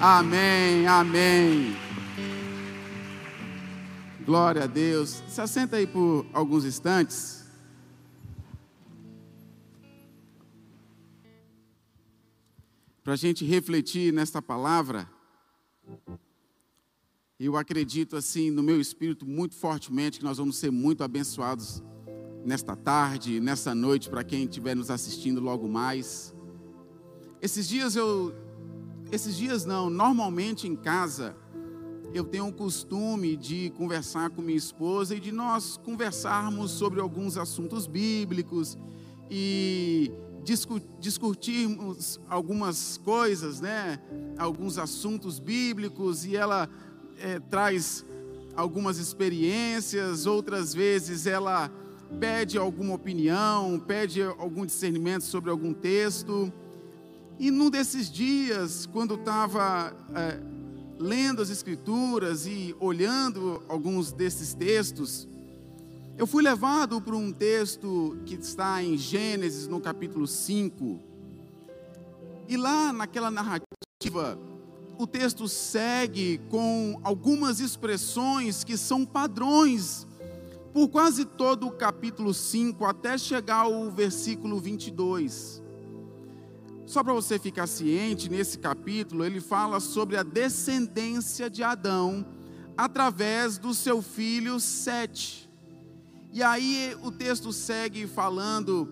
Amém, amém. Glória a Deus. Se assenta aí por alguns instantes. Para a gente refletir nesta palavra. Eu acredito assim no meu espírito muito fortemente que nós vamos ser muito abençoados nesta tarde, nessa noite, para quem estiver nos assistindo logo mais. Esses dias eu. Esses dias não, normalmente em casa eu tenho o costume de conversar com minha esposa e de nós conversarmos sobre alguns assuntos bíblicos e discutirmos algumas coisas, né? Alguns assuntos bíblicos e ela é, traz algumas experiências, outras vezes ela pede alguma opinião, pede algum discernimento sobre algum texto. E num desses dias, quando estava é, lendo as Escrituras e olhando alguns desses textos, eu fui levado para um texto que está em Gênesis, no capítulo 5. E lá naquela narrativa, o texto segue com algumas expressões que são padrões por quase todo o capítulo 5, até chegar ao versículo 22. Só para você ficar ciente, nesse capítulo ele fala sobre a descendência de Adão através do seu filho Sete. E aí o texto segue falando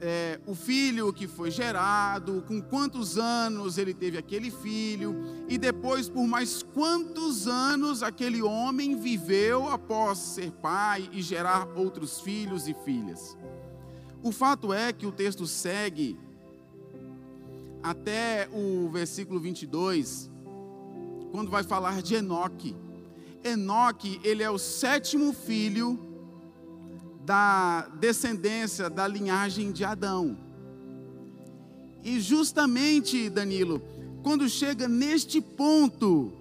é, o filho que foi gerado, com quantos anos ele teve aquele filho, e depois por mais quantos anos aquele homem viveu após ser pai e gerar outros filhos e filhas. O fato é que o texto segue até o versículo 22, quando vai falar de Enoque. Enoque, ele é o sétimo filho da descendência da linhagem de Adão. E justamente, Danilo, quando chega neste ponto,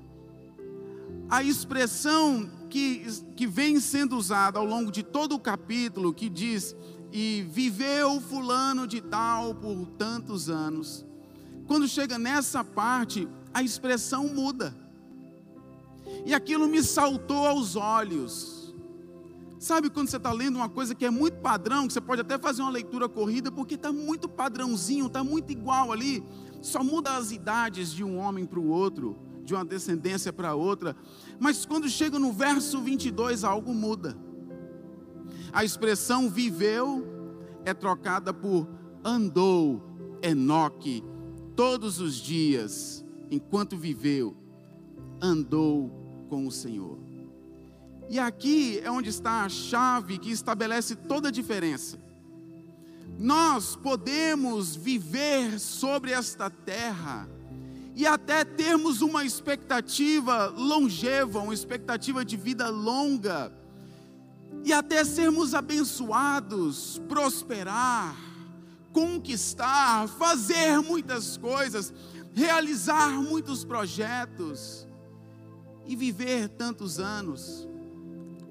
a expressão que, que vem sendo usada ao longo de todo o capítulo, que diz, e viveu fulano de tal por tantos anos, quando chega nessa parte, a expressão muda. E aquilo me saltou aos olhos. Sabe quando você está lendo uma coisa que é muito padrão, que você pode até fazer uma leitura corrida, porque está muito padrãozinho, está muito igual ali, só muda as idades de um homem para o outro, de uma descendência para outra. Mas quando chega no verso 22, algo muda. A expressão viveu é trocada por andou, Enoque, todos os dias, enquanto viveu, andou com o Senhor. E aqui é onde está a chave que estabelece toda a diferença. Nós podemos viver sobre esta terra e até termos uma expectativa longeva, uma expectativa de vida longa, e até sermos abençoados, prosperar, conquistar, fazer muitas coisas, realizar muitos projetos e viver tantos anos.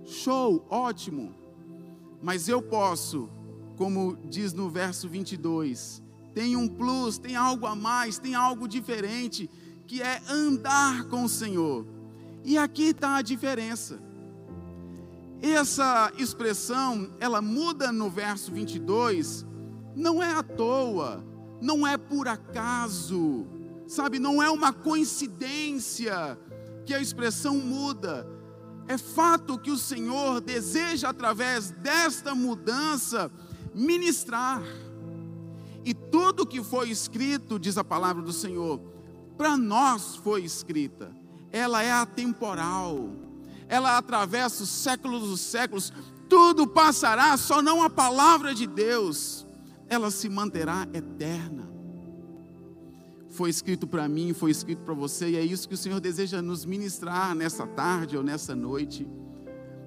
Show, ótimo. Mas eu posso, como diz no verso 22, tem um plus, tem algo a mais, tem algo diferente, que é andar com o Senhor. E aqui está a diferença. Essa expressão, ela muda no verso 22 não é à toa, não é por acaso, sabe, não é uma coincidência que a expressão muda. É fato que o Senhor deseja, através desta mudança, ministrar. E tudo que foi escrito, diz a palavra do Senhor, para nós foi escrita. Ela é atemporal. Ela atravessa os séculos dos séculos. Tudo passará, só não a palavra de Deus ela se manterá eterna. Foi escrito para mim, foi escrito para você, e é isso que o Senhor deseja nos ministrar nessa tarde ou nessa noite.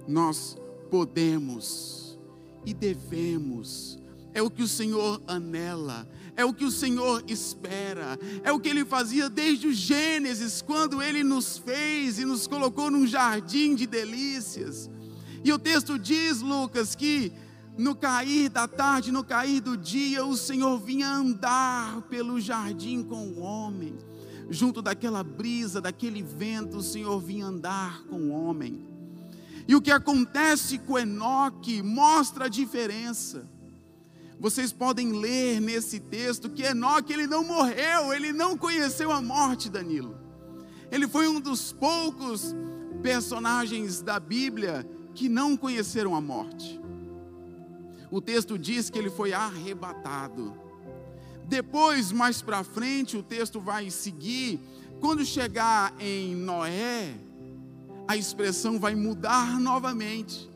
Nós podemos e devemos, é o que o Senhor anela, é o que o Senhor espera, é o que Ele fazia desde o Gênesis, quando Ele nos fez e nos colocou num jardim de delícias. E o texto diz, Lucas, que no cair da tarde, no cair do dia, o Senhor vinha andar pelo jardim com o homem. junto daquela brisa, daquele vento, o Senhor vinha andar com o homem. E o que acontece com Enoque mostra a diferença. Vocês podem ler nesse texto que Enoque ele não morreu, ele não conheceu a morte, Danilo. Ele foi um dos poucos personagens da Bíblia que não conheceram a morte. O texto diz que ele foi arrebatado. Depois, mais para frente, o texto vai seguir. Quando chegar em Noé, a expressão vai mudar novamente.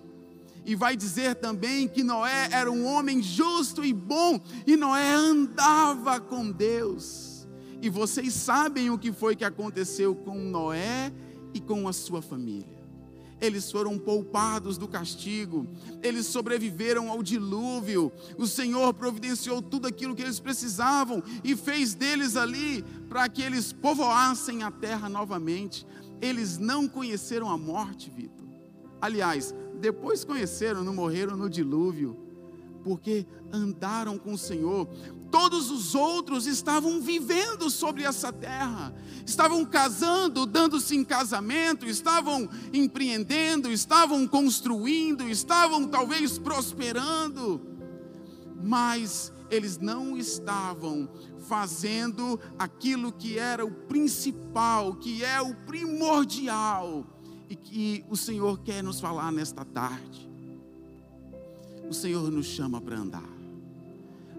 E vai dizer também que Noé era um homem justo e bom, e Noé andava com Deus. E vocês sabem o que foi que aconteceu com Noé e com a sua família eles foram poupados do castigo, eles sobreviveram ao dilúvio. O Senhor providenciou tudo aquilo que eles precisavam e fez deles ali para que eles povoassem a terra novamente. Eles não conheceram a morte, Vitor. Aliás, depois conheceram, não morreram no dilúvio, porque andaram com o Senhor. Todos os outros estavam vivendo sobre essa terra, estavam casando, dando-se em casamento, estavam empreendendo, estavam construindo, estavam talvez prosperando, mas eles não estavam fazendo aquilo que era o principal, que é o primordial, e que o Senhor quer nos falar nesta tarde. O Senhor nos chama para andar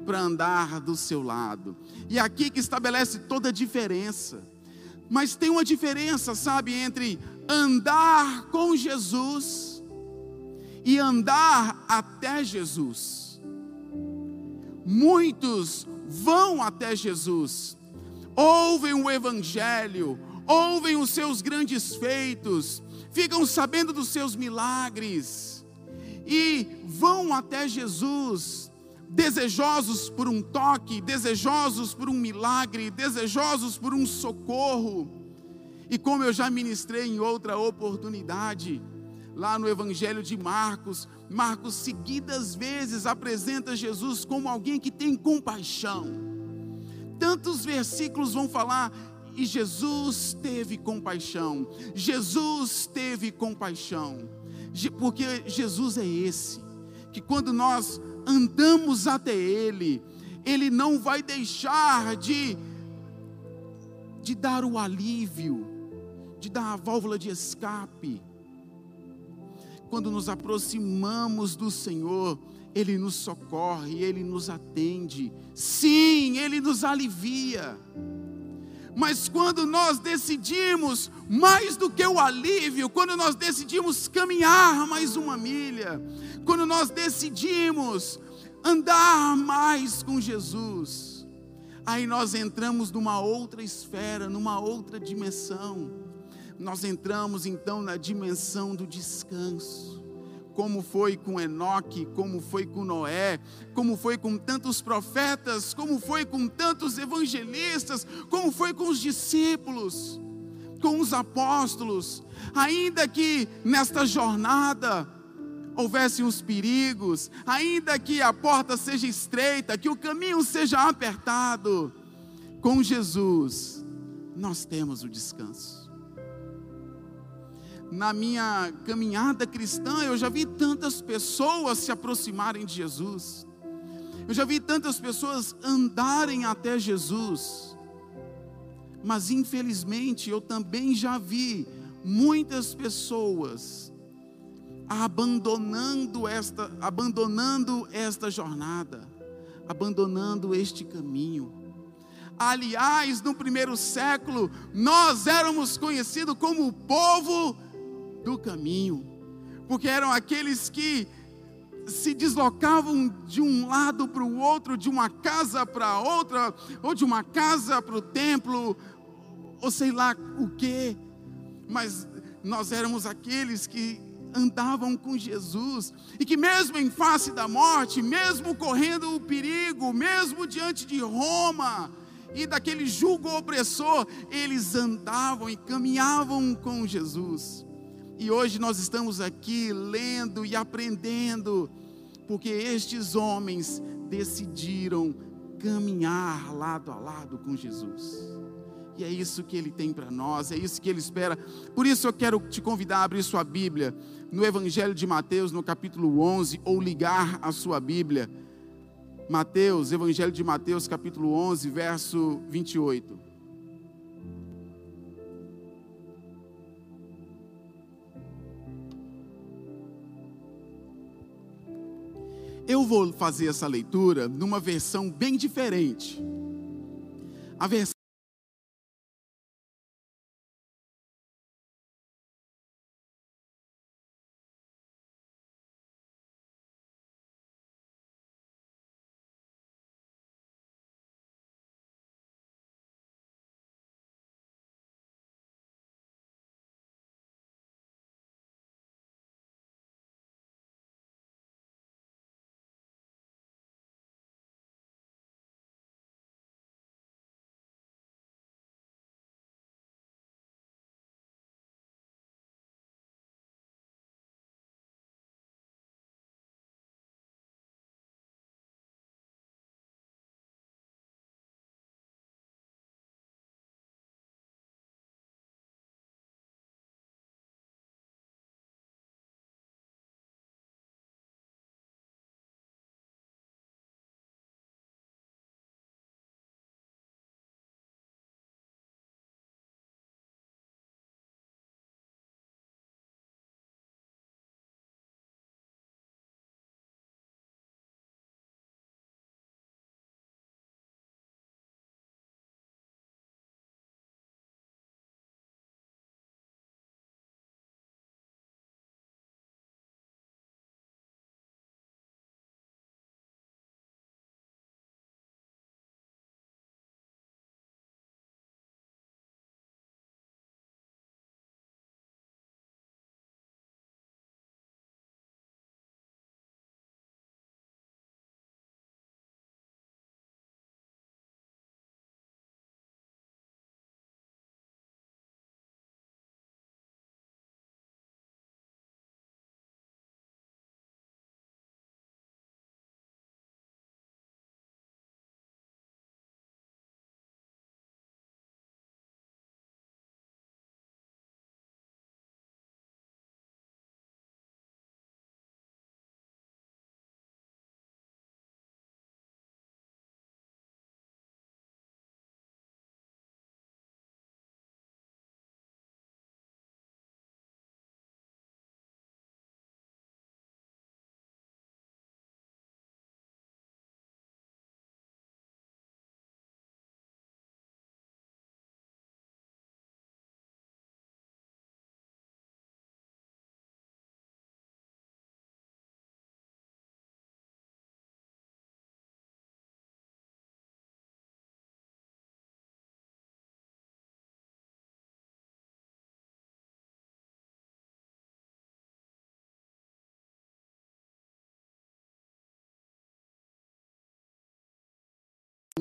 para andar do seu lado. E aqui que estabelece toda a diferença. Mas tem uma diferença, sabe, entre andar com Jesus e andar até Jesus. Muitos vão até Jesus, ouvem o Evangelho, ouvem os seus grandes feitos, ficam sabendo dos seus milagres e vão até Jesus desejosos por um toque, desejosos por um milagre, desejosos por um socorro. E como eu já ministrei em outra oportunidade, lá no Evangelho de Marcos, Marcos seguidas vezes apresenta Jesus como alguém que tem compaixão. Tantos versículos vão falar e Jesus teve compaixão. Jesus teve compaixão. Porque Jesus é esse que quando nós andamos até Ele, Ele não vai deixar de, de dar o alívio, de dar a válvula de escape. Quando nos aproximamos do Senhor, Ele nos socorre, Ele nos atende, sim, Ele nos alivia. Mas quando nós decidimos, mais do que o alívio, quando nós decidimos caminhar mais uma milha, quando nós decidimos andar mais com Jesus, aí nós entramos numa outra esfera, numa outra dimensão. Nós entramos então na dimensão do descanso como foi com Enoque, como foi com Noé, como foi com tantos profetas, como foi com tantos evangelistas, como foi com os discípulos, com os apóstolos, ainda que nesta jornada houvessem os perigos, ainda que a porta seja estreita, que o caminho seja apertado, com Jesus nós temos o descanso na minha caminhada cristã, eu já vi tantas pessoas se aproximarem de Jesus, eu já vi tantas pessoas andarem até Jesus, mas infelizmente eu também já vi muitas pessoas abandonando esta, abandonando esta jornada, abandonando este caminho. Aliás, no primeiro século, nós éramos conhecidos como o povo do caminho, porque eram aqueles que se deslocavam de um lado para o outro, de uma casa para outra, ou de uma casa para o templo, ou sei lá o que, mas nós éramos aqueles que andavam com Jesus e que, mesmo em face da morte, mesmo correndo o perigo, mesmo diante de Roma e daquele jugo opressor, eles andavam e caminhavam com Jesus. E hoje nós estamos aqui lendo e aprendendo, porque estes homens decidiram caminhar lado a lado com Jesus. E é isso que Ele tem para nós, é isso que Ele espera. Por isso eu quero te convidar a abrir sua Bíblia no Evangelho de Mateus, no capítulo 11, ou ligar a sua Bíblia. Mateus, Evangelho de Mateus, capítulo 11, verso 28. Eu vou fazer essa leitura numa versão bem diferente. A versão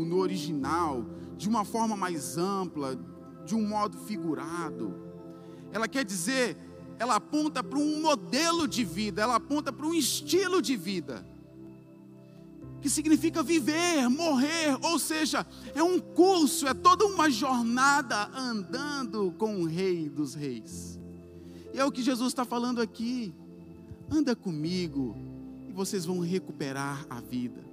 no original, de uma forma mais ampla, de um modo figurado. Ela quer dizer, ela aponta para um modelo de vida, ela aponta para um estilo de vida. Que significa viver, morrer, ou seja, é um curso, é toda uma jornada andando com o Rei dos Reis. E é o que Jesus está falando aqui. Anda comigo e vocês vão recuperar a vida.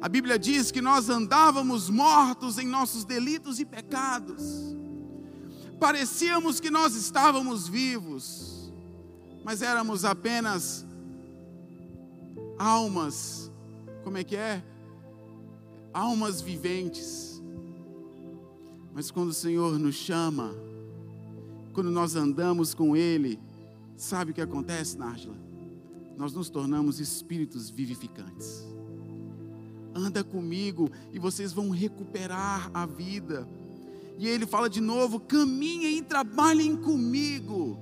A Bíblia diz que nós andávamos mortos em nossos delitos e pecados. Parecíamos que nós estávamos vivos, mas éramos apenas almas, como é que é? Almas viventes. Mas quando o Senhor nos chama, quando nós andamos com Ele, sabe o que acontece, Nájila? Nós nos tornamos espíritos vivificantes anda comigo e vocês vão recuperar a vida. E ele fala de novo: caminhem e trabalhem comigo.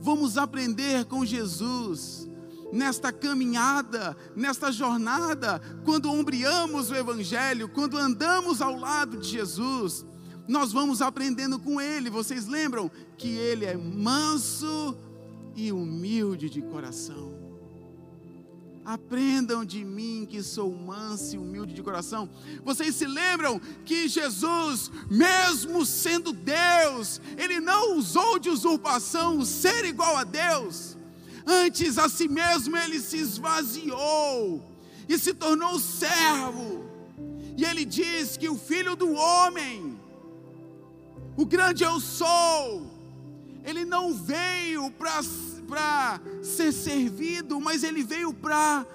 Vamos aprender com Jesus nesta caminhada, nesta jornada, quando ombreamos o Evangelho, quando andamos ao lado de Jesus, nós vamos aprendendo com Ele. Vocês lembram que Ele é manso e humilde de coração. Aprendam de mim que sou manso e humilde de coração. Vocês se lembram que Jesus, mesmo sendo Deus, ele não usou de usurpação o ser igual a Deus. Antes a si mesmo ele se esvaziou e se tornou servo. E ele diz que o filho do homem, o grande eu sou, ele não veio para para ser servido, mas ele veio para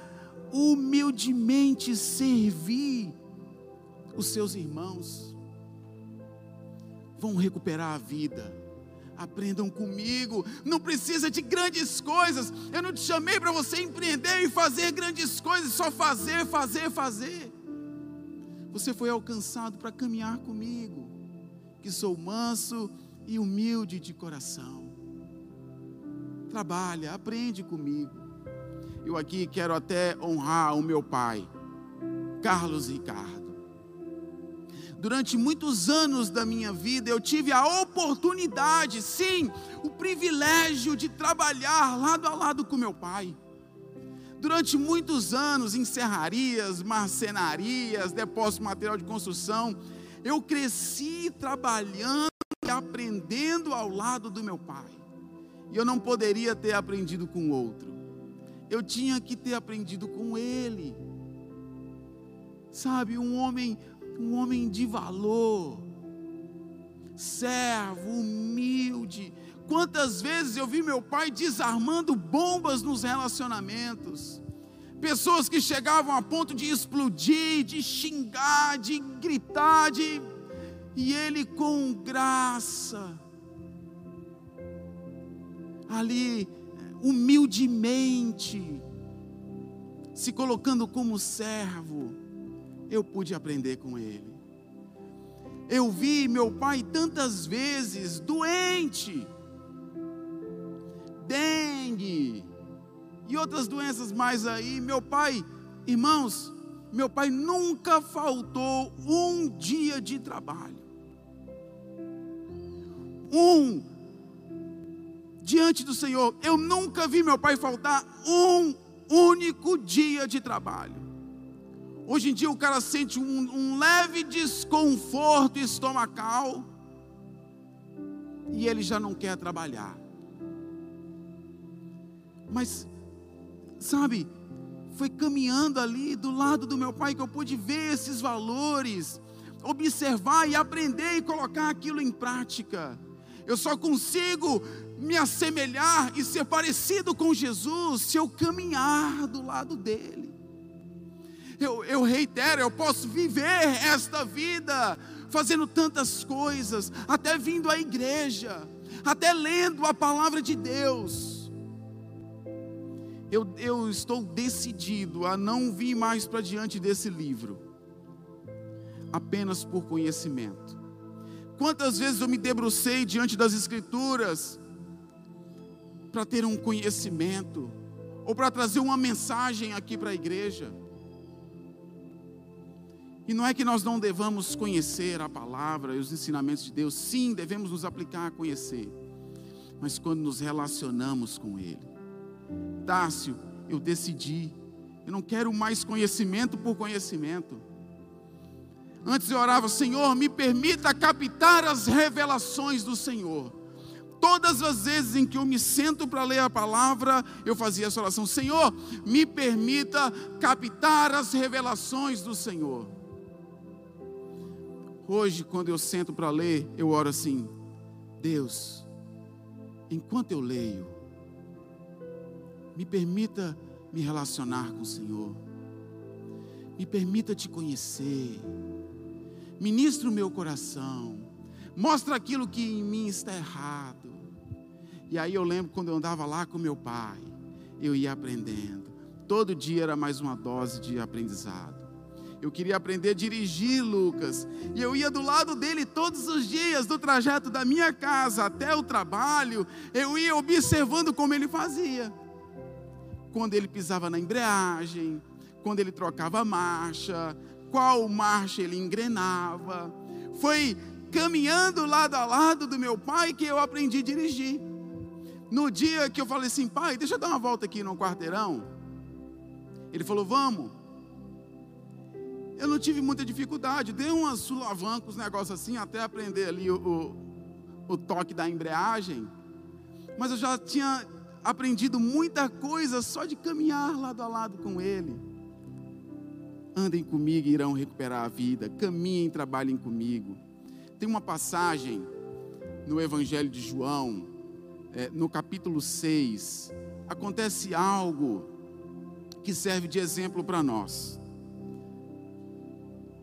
humildemente servir os seus irmãos. Vão recuperar a vida. Aprendam comigo, não precisa de grandes coisas. Eu não te chamei para você empreender e fazer grandes coisas, só fazer, fazer, fazer. Você foi alcançado para caminhar comigo, que sou manso e humilde de coração trabalha, aprende comigo. Eu aqui quero até honrar o meu pai, Carlos Ricardo. Durante muitos anos da minha vida, eu tive a oportunidade, sim, o privilégio de trabalhar lado a lado com meu pai. Durante muitos anos, em serrarias, marcenarias, depósito de material de construção, eu cresci trabalhando e aprendendo ao lado do meu pai. E eu não poderia ter aprendido com outro. Eu tinha que ter aprendido com ele. Sabe, um homem, um homem de valor, servo, humilde. Quantas vezes eu vi meu pai desarmando bombas nos relacionamentos. Pessoas que chegavam a ponto de explodir, de xingar, de gritar, de... e ele com graça ali humildemente, se colocando como servo, eu pude aprender com ele. Eu vi meu pai tantas vezes doente, dengue e outras doenças mais aí. Meu pai, irmãos, meu pai nunca faltou um dia de trabalho. Um diante do Senhor. Eu nunca vi meu pai faltar um único dia de trabalho. Hoje em dia o cara sente um, um leve desconforto estomacal e ele já não quer trabalhar. Mas, sabe, foi caminhando ali do lado do meu pai que eu pude ver esses valores, observar e aprender e colocar aquilo em prática. Eu só consigo me assemelhar e ser parecido com Jesus se eu caminhar do lado dele. Eu, eu reitero, eu posso viver esta vida fazendo tantas coisas, até vindo à igreja, até lendo a palavra de Deus. Eu, eu estou decidido a não vir mais para diante desse livro, apenas por conhecimento. Quantas vezes eu me debrucei diante das Escrituras para ter um conhecimento, ou para trazer uma mensagem aqui para a igreja. E não é que nós não devamos conhecer a palavra e os ensinamentos de Deus, sim, devemos nos aplicar a conhecer, mas quando nos relacionamos com Ele. Tássio, eu decidi, eu não quero mais conhecimento por conhecimento. Antes eu orava, Senhor, me permita captar as revelações do Senhor todas as vezes em que eu me sento para ler a palavra, eu fazia essa oração: Senhor, me permita captar as revelações do Senhor. Hoje, quando eu sento para ler, eu oro assim: Deus, enquanto eu leio, me permita me relacionar com o Senhor, me permita te conhecer, ministre o meu coração, mostra aquilo que em mim está errado. E aí eu lembro quando eu andava lá com meu pai, eu ia aprendendo. Todo dia era mais uma dose de aprendizado. Eu queria aprender a dirigir, Lucas. E eu ia do lado dele todos os dias, do trajeto da minha casa até o trabalho. Eu ia observando como ele fazia. Quando ele pisava na embreagem, quando ele trocava marcha, qual marcha ele engrenava. Foi caminhando lado a lado do meu pai que eu aprendi a dirigir. No dia que eu falei assim, pai, deixa eu dar uma volta aqui no quarteirão. Ele falou: Vamos. Eu não tive muita dificuldade, dei umas sulavancos, negócio assim, até aprender ali o, o, o toque da embreagem. Mas eu já tinha aprendido muita coisa só de caminhar lado a lado com Ele. Andem comigo e irão recuperar a vida. Caminhem, trabalhem comigo. Tem uma passagem no Evangelho de João, é, no capítulo 6. Acontece algo que serve de exemplo para nós.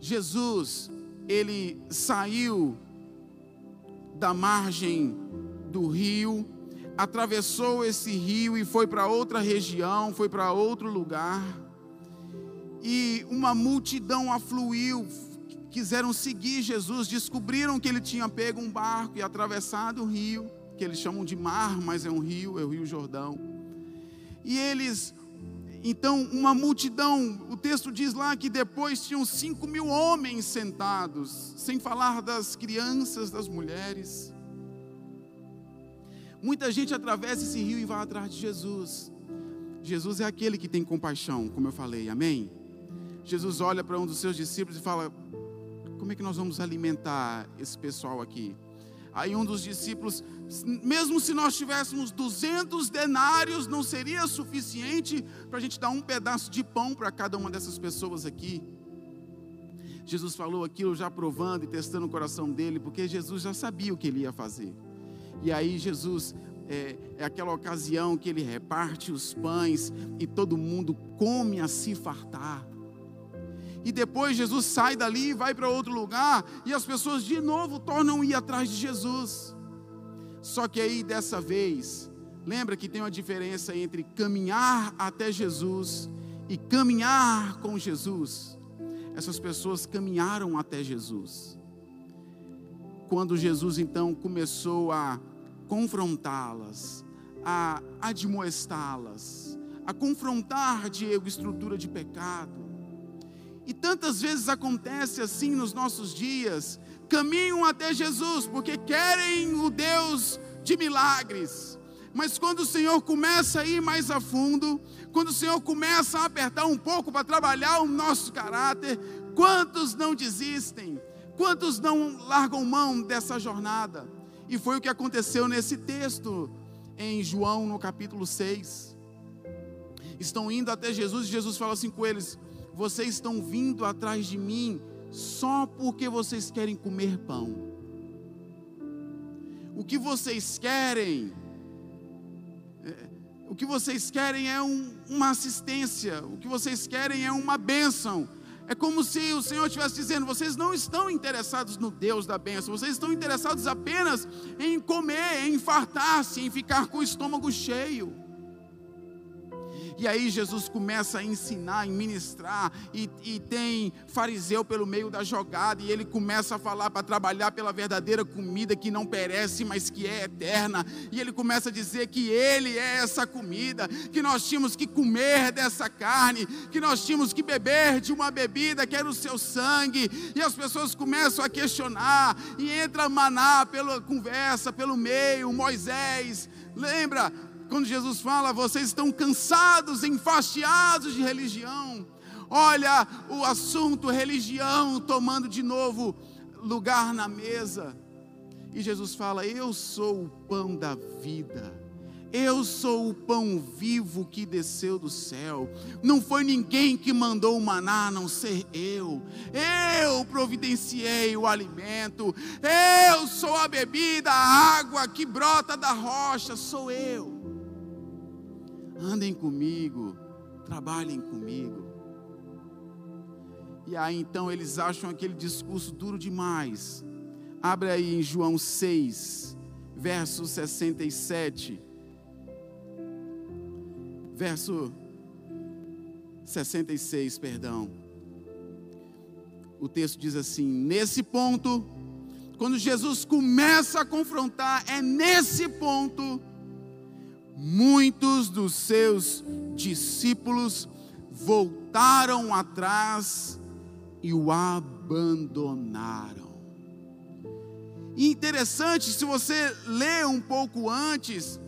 Jesus, ele saiu da margem do rio, atravessou esse rio e foi para outra região, foi para outro lugar. E uma multidão afluiu, quiseram seguir Jesus, descobriram que ele tinha pego um barco e atravessado o rio, que eles chamam de mar, mas é um rio, é o Rio Jordão. E eles então, uma multidão, o texto diz lá que depois tinham cinco mil homens sentados, sem falar das crianças, das mulheres. Muita gente atravessa esse rio e vai atrás de Jesus. Jesus é aquele que tem compaixão, como eu falei, amém? Jesus olha para um dos seus discípulos e fala: Como é que nós vamos alimentar esse pessoal aqui? Aí um dos discípulos, mesmo se nós tivéssemos 200 denários, não seria suficiente para a gente dar um pedaço de pão para cada uma dessas pessoas aqui. Jesus falou aquilo já provando e testando o coração dele, porque Jesus já sabia o que ele ia fazer. E aí Jesus é, é, aquela ocasião que ele reparte os pães e todo mundo come a se fartar. E depois Jesus sai dali e vai para outro lugar, e as pessoas de novo tornam a ir atrás de Jesus. Só que aí dessa vez, lembra que tem uma diferença entre caminhar até Jesus e caminhar com Jesus. Essas pessoas caminharam até Jesus. Quando Jesus então começou a confrontá-las, a admoestá-las, a confrontar Diego estrutura de pecado, e tantas vezes acontece assim nos nossos dias, caminham até Jesus porque querem o Deus de milagres. Mas quando o Senhor começa a ir mais a fundo, quando o Senhor começa a apertar um pouco para trabalhar o nosso caráter, quantos não desistem? Quantos não largam mão dessa jornada? E foi o que aconteceu nesse texto em João no capítulo 6. Estão indo até Jesus e Jesus fala assim com eles: vocês estão vindo atrás de mim só porque vocês querem comer pão. O que vocês querem, é, o que vocês querem é um, uma assistência, o que vocês querem é uma bênção. É como se o Senhor estivesse dizendo: vocês não estão interessados no Deus da bênção, vocês estão interessados apenas em comer, em fartar-se, em ficar com o estômago cheio. E aí Jesus começa a ensinar, a ministrar, e, e tem fariseu pelo meio da jogada, e ele começa a falar para trabalhar pela verdadeira comida que não perece, mas que é eterna. E ele começa a dizer que ele é essa comida, que nós tínhamos que comer dessa carne, que nós tínhamos que beber de uma bebida que era o seu sangue. E as pessoas começam a questionar, e entra maná pela conversa, pelo meio, Moisés. Lembra, quando Jesus fala, vocês estão cansados, enfastiados de religião. Olha o assunto religião tomando de novo lugar na mesa. E Jesus fala: Eu sou o pão da vida. Eu sou o pão vivo que desceu do céu. Não foi ninguém que mandou o maná, a não ser eu. Eu providenciei o alimento. Eu sou a bebida, a água que brota da rocha. Sou eu andem comigo, trabalhem comigo. E aí então eles acham aquele discurso duro demais. Abre aí em João 6, verso 67. Verso 66, perdão. O texto diz assim: nesse ponto, quando Jesus começa a confrontar, é nesse ponto muitos dos seus discípulos voltaram atrás e o abandonaram. Interessante, se você ler um pouco antes,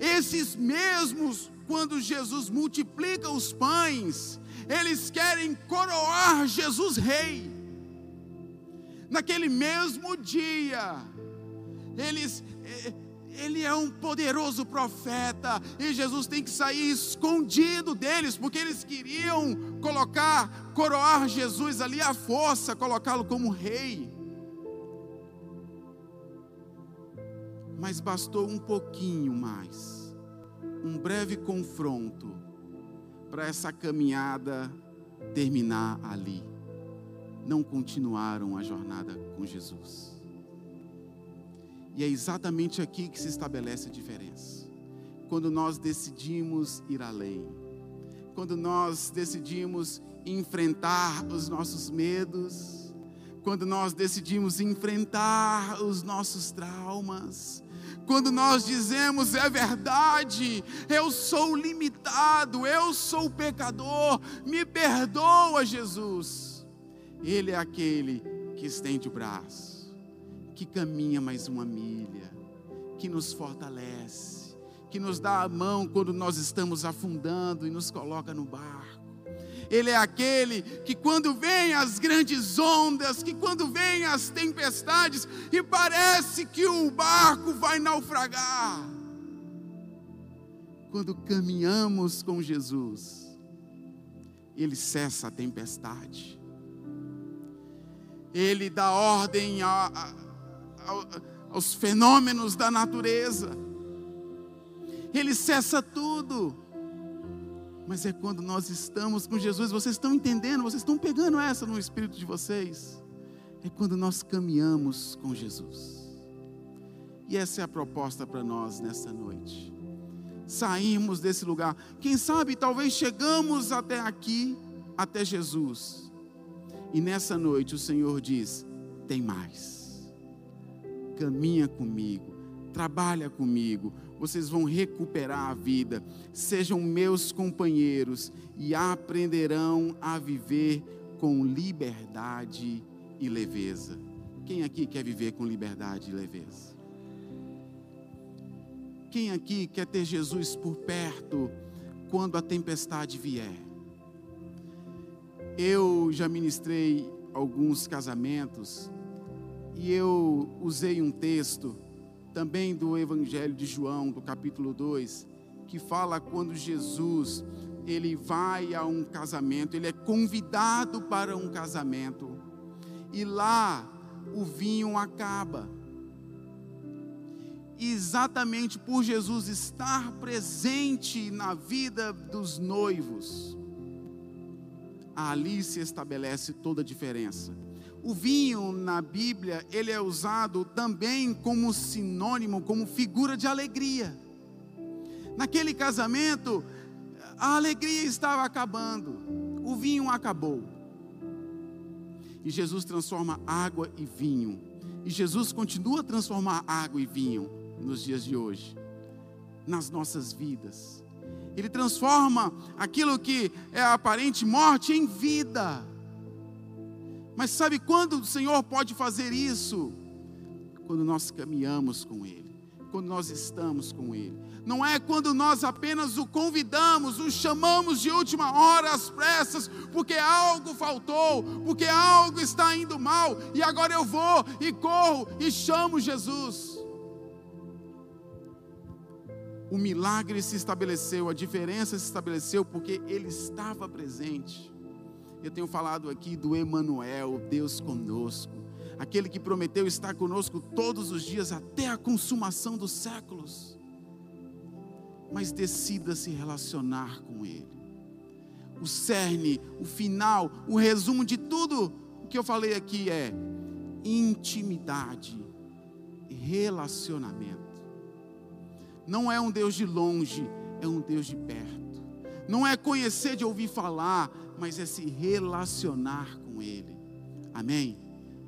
esses mesmos quando Jesus multiplica os pães, eles querem coroar Jesus rei. Naquele mesmo dia, eles eh, ele é um poderoso profeta e Jesus tem que sair escondido deles, porque eles queriam colocar, coroar Jesus ali à força, colocá-lo como rei. Mas bastou um pouquinho mais, um breve confronto, para essa caminhada terminar ali. Não continuaram a jornada com Jesus. E é exatamente aqui que se estabelece a diferença. Quando nós decidimos ir além, quando nós decidimos enfrentar os nossos medos, quando nós decidimos enfrentar os nossos traumas, quando nós dizemos é verdade, eu sou limitado, eu sou pecador, me perdoa, Jesus. Ele é aquele que estende o braço que caminha mais uma milha, que nos fortalece, que nos dá a mão quando nós estamos afundando e nos coloca no barco. Ele é aquele que quando vem as grandes ondas, que quando vem as tempestades e parece que o barco vai naufragar. Quando caminhamos com Jesus, ele cessa a tempestade. Ele dá ordem a, a aos fenômenos da natureza. Ele cessa tudo. Mas é quando nós estamos com Jesus, vocês estão entendendo, vocês estão pegando essa no espírito de vocês. É quando nós caminhamos com Jesus. E essa é a proposta para nós nessa noite. Saímos desse lugar. Quem sabe, talvez chegamos até aqui, até Jesus. E nessa noite o Senhor diz: tem mais caminha comigo, trabalha comigo, vocês vão recuperar a vida, sejam meus companheiros e aprenderão a viver com liberdade e leveza. Quem aqui quer viver com liberdade e leveza? Quem aqui quer ter Jesus por perto quando a tempestade vier? Eu já ministrei alguns casamentos e eu usei um texto também do Evangelho de João, do capítulo 2, que fala quando Jesus ele vai a um casamento, ele é convidado para um casamento. E lá o vinho acaba. Exatamente por Jesus estar presente na vida dos noivos, ali se estabelece toda a diferença o vinho na Bíblia, ele é usado também como sinônimo, como figura de alegria. Naquele casamento, a alegria estava acabando, o vinho acabou. E Jesus transforma água e vinho. E Jesus continua a transformar água e vinho nos dias de hoje, nas nossas vidas. Ele transforma aquilo que é aparente morte em vida. Mas sabe quando o Senhor pode fazer isso? Quando nós caminhamos com Ele, quando nós estamos com Ele. Não é quando nós apenas o convidamos, o chamamos de última hora às pressas, porque algo faltou, porque algo está indo mal, e agora eu vou e corro e chamo Jesus. O milagre se estabeleceu, a diferença se estabeleceu porque Ele estava presente. Eu tenho falado aqui do Emanuel, Deus conosco, aquele que prometeu estar conosco todos os dias até a consumação dos séculos. Mas decida se relacionar com ele. O cerne, o final, o resumo de tudo o que eu falei aqui é intimidade, relacionamento. Não é um Deus de longe, é um Deus de perto. Não é conhecer de ouvir falar, mas é se relacionar com Ele. Amém?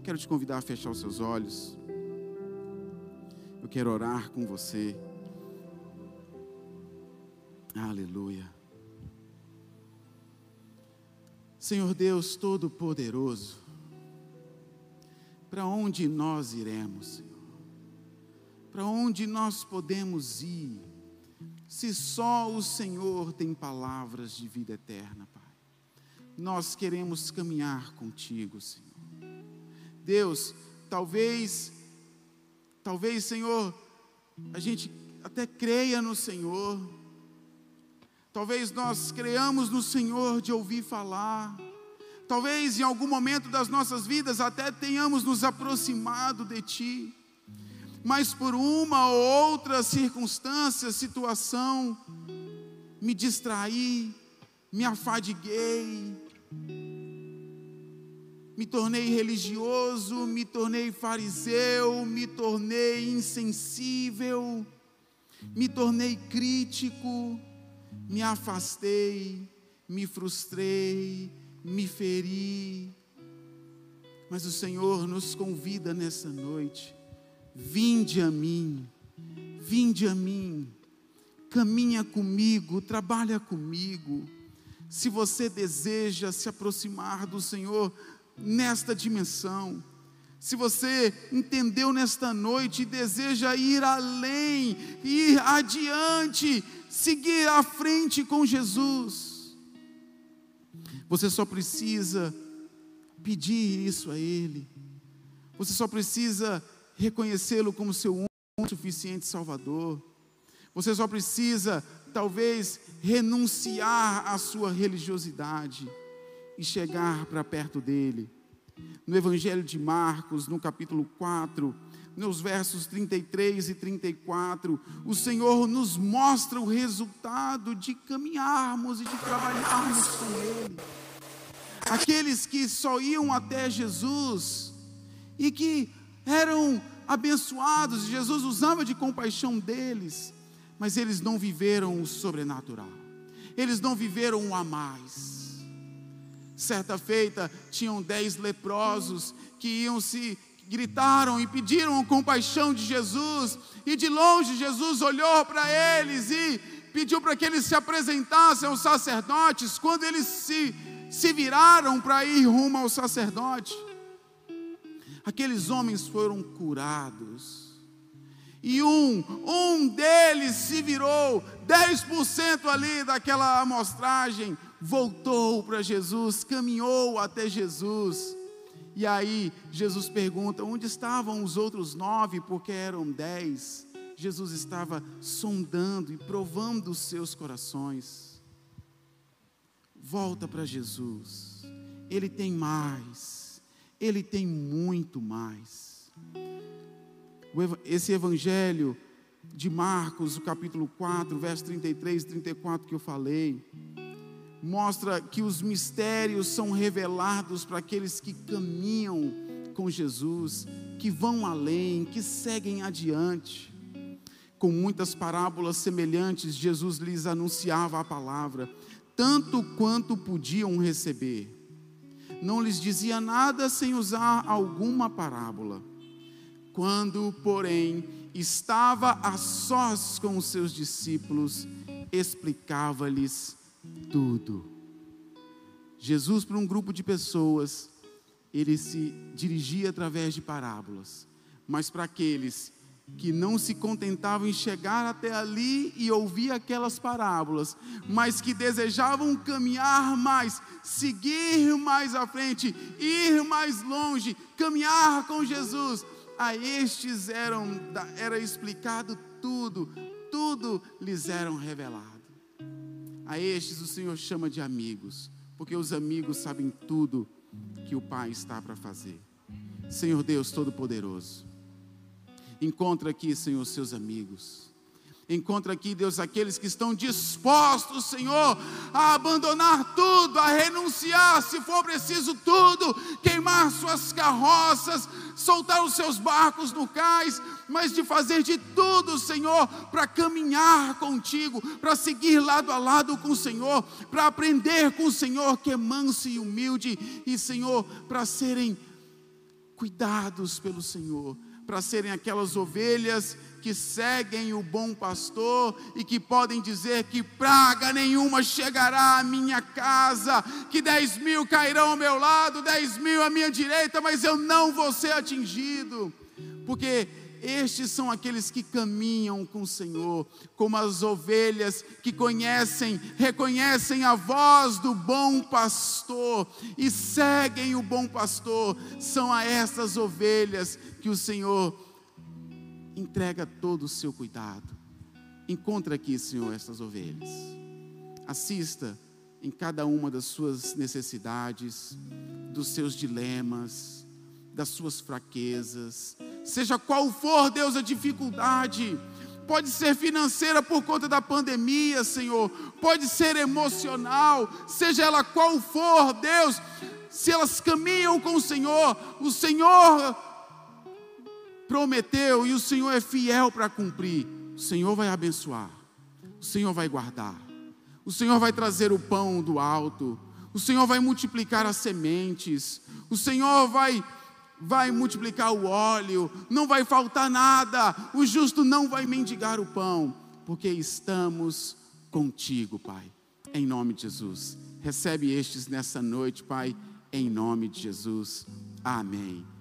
Quero te convidar a fechar os seus olhos. Eu quero orar com você. Aleluia. Senhor Deus Todo-Poderoso, para onde nós iremos, Senhor? Para onde nós podemos ir? se só o Senhor tem palavras de vida eterna, Pai. Nós queremos caminhar contigo, Senhor. Deus, talvez, talvez, Senhor, a gente até creia no Senhor, talvez nós creamos no Senhor de ouvir falar, talvez em algum momento das nossas vidas até tenhamos nos aproximado de Ti, mas por uma ou outra circunstância, situação, me distraí, me afadiguei, me tornei religioso, me tornei fariseu, me tornei insensível, me tornei crítico, me afastei, me frustrei, me feri. Mas o Senhor nos convida nessa noite Vinde a mim, vinde a mim, caminha comigo, trabalha comigo. Se você deseja se aproximar do Senhor nesta dimensão, se você entendeu nesta noite e deseja ir além, ir adiante, seguir à frente com Jesus, você só precisa pedir isso a Ele, você só precisa reconhecê-lo como seu único suficiente Salvador. Você só precisa, talvez, renunciar à sua religiosidade e chegar para perto dele. No Evangelho de Marcos, no capítulo 4, nos versos 33 e 34, o Senhor nos mostra o resultado de caminharmos e de trabalharmos com Ele. Aqueles que só iam até Jesus e que eram abençoados, Jesus usava de compaixão deles, mas eles não viveram o sobrenatural, eles não viveram o a mais. Certa feita, tinham dez leprosos que iam se gritaram e pediram compaixão de Jesus, e de longe Jesus olhou para eles e pediu para que eles se apresentassem aos sacerdotes. Quando eles se, se viraram para ir rumo ao sacerdote, aqueles homens foram curados. E um, um deles se virou, 10% ali daquela amostragem, voltou para Jesus, caminhou até Jesus. E aí Jesus pergunta: onde estavam os outros nove? Porque eram dez. Jesus estava sondando e provando os seus corações. Volta para Jesus, Ele tem mais. Ele tem muito mais. Esse evangelho de Marcos, o capítulo 4, verso 33 e 34 que eu falei, mostra que os mistérios são revelados para aqueles que caminham com Jesus, que vão além, que seguem adiante. Com muitas parábolas semelhantes, Jesus lhes anunciava a palavra, tanto quanto podiam receber não lhes dizia nada sem usar alguma parábola. Quando, porém, estava a sós com os seus discípulos, explicava-lhes tudo. Jesus, para um grupo de pessoas, ele se dirigia através de parábolas, mas para aqueles que não se contentavam em chegar até ali e ouvir aquelas parábolas, mas que desejavam caminhar mais, seguir mais à frente, ir mais longe, caminhar com Jesus. A estes eram, era explicado tudo, tudo lhes eram revelado. A estes o Senhor chama de amigos, porque os amigos sabem tudo que o Pai está para fazer. Senhor Deus Todo-Poderoso Encontra aqui, Senhor, seus amigos. Encontra aqui, Deus, aqueles que estão dispostos, Senhor, a abandonar tudo, a renunciar, se for preciso, tudo, queimar suas carroças, soltar os seus barcos no cais, mas de fazer de tudo, Senhor, para caminhar contigo, para seguir lado a lado com o Senhor, para aprender com o Senhor que é manso e humilde, e, Senhor, para serem cuidados pelo Senhor para serem aquelas ovelhas que seguem o bom pastor e que podem dizer que praga nenhuma chegará à minha casa, que dez mil cairão ao meu lado, dez mil à minha direita, mas eu não vou ser atingido, porque estes são aqueles que caminham com o Senhor, como as ovelhas que conhecem, reconhecem a voz do bom pastor e seguem o bom pastor. São a essas ovelhas que o Senhor entrega todo o seu cuidado. Encontra aqui, Senhor, essas ovelhas. Assista em cada uma das suas necessidades, dos seus dilemas, das suas fraquezas, seja qual for, Deus, a dificuldade, pode ser financeira por conta da pandemia, Senhor, pode ser emocional, seja ela qual for, Deus, se elas caminham com o Senhor, o Senhor prometeu e o Senhor é fiel para cumprir, o Senhor vai abençoar, o Senhor vai guardar. O Senhor vai trazer o pão do alto. O Senhor vai multiplicar as sementes. O Senhor vai vai multiplicar o óleo, não vai faltar nada. O justo não vai mendigar o pão, porque estamos contigo, Pai. Em nome de Jesus. Recebe estes nessa noite, Pai, em nome de Jesus. Amém.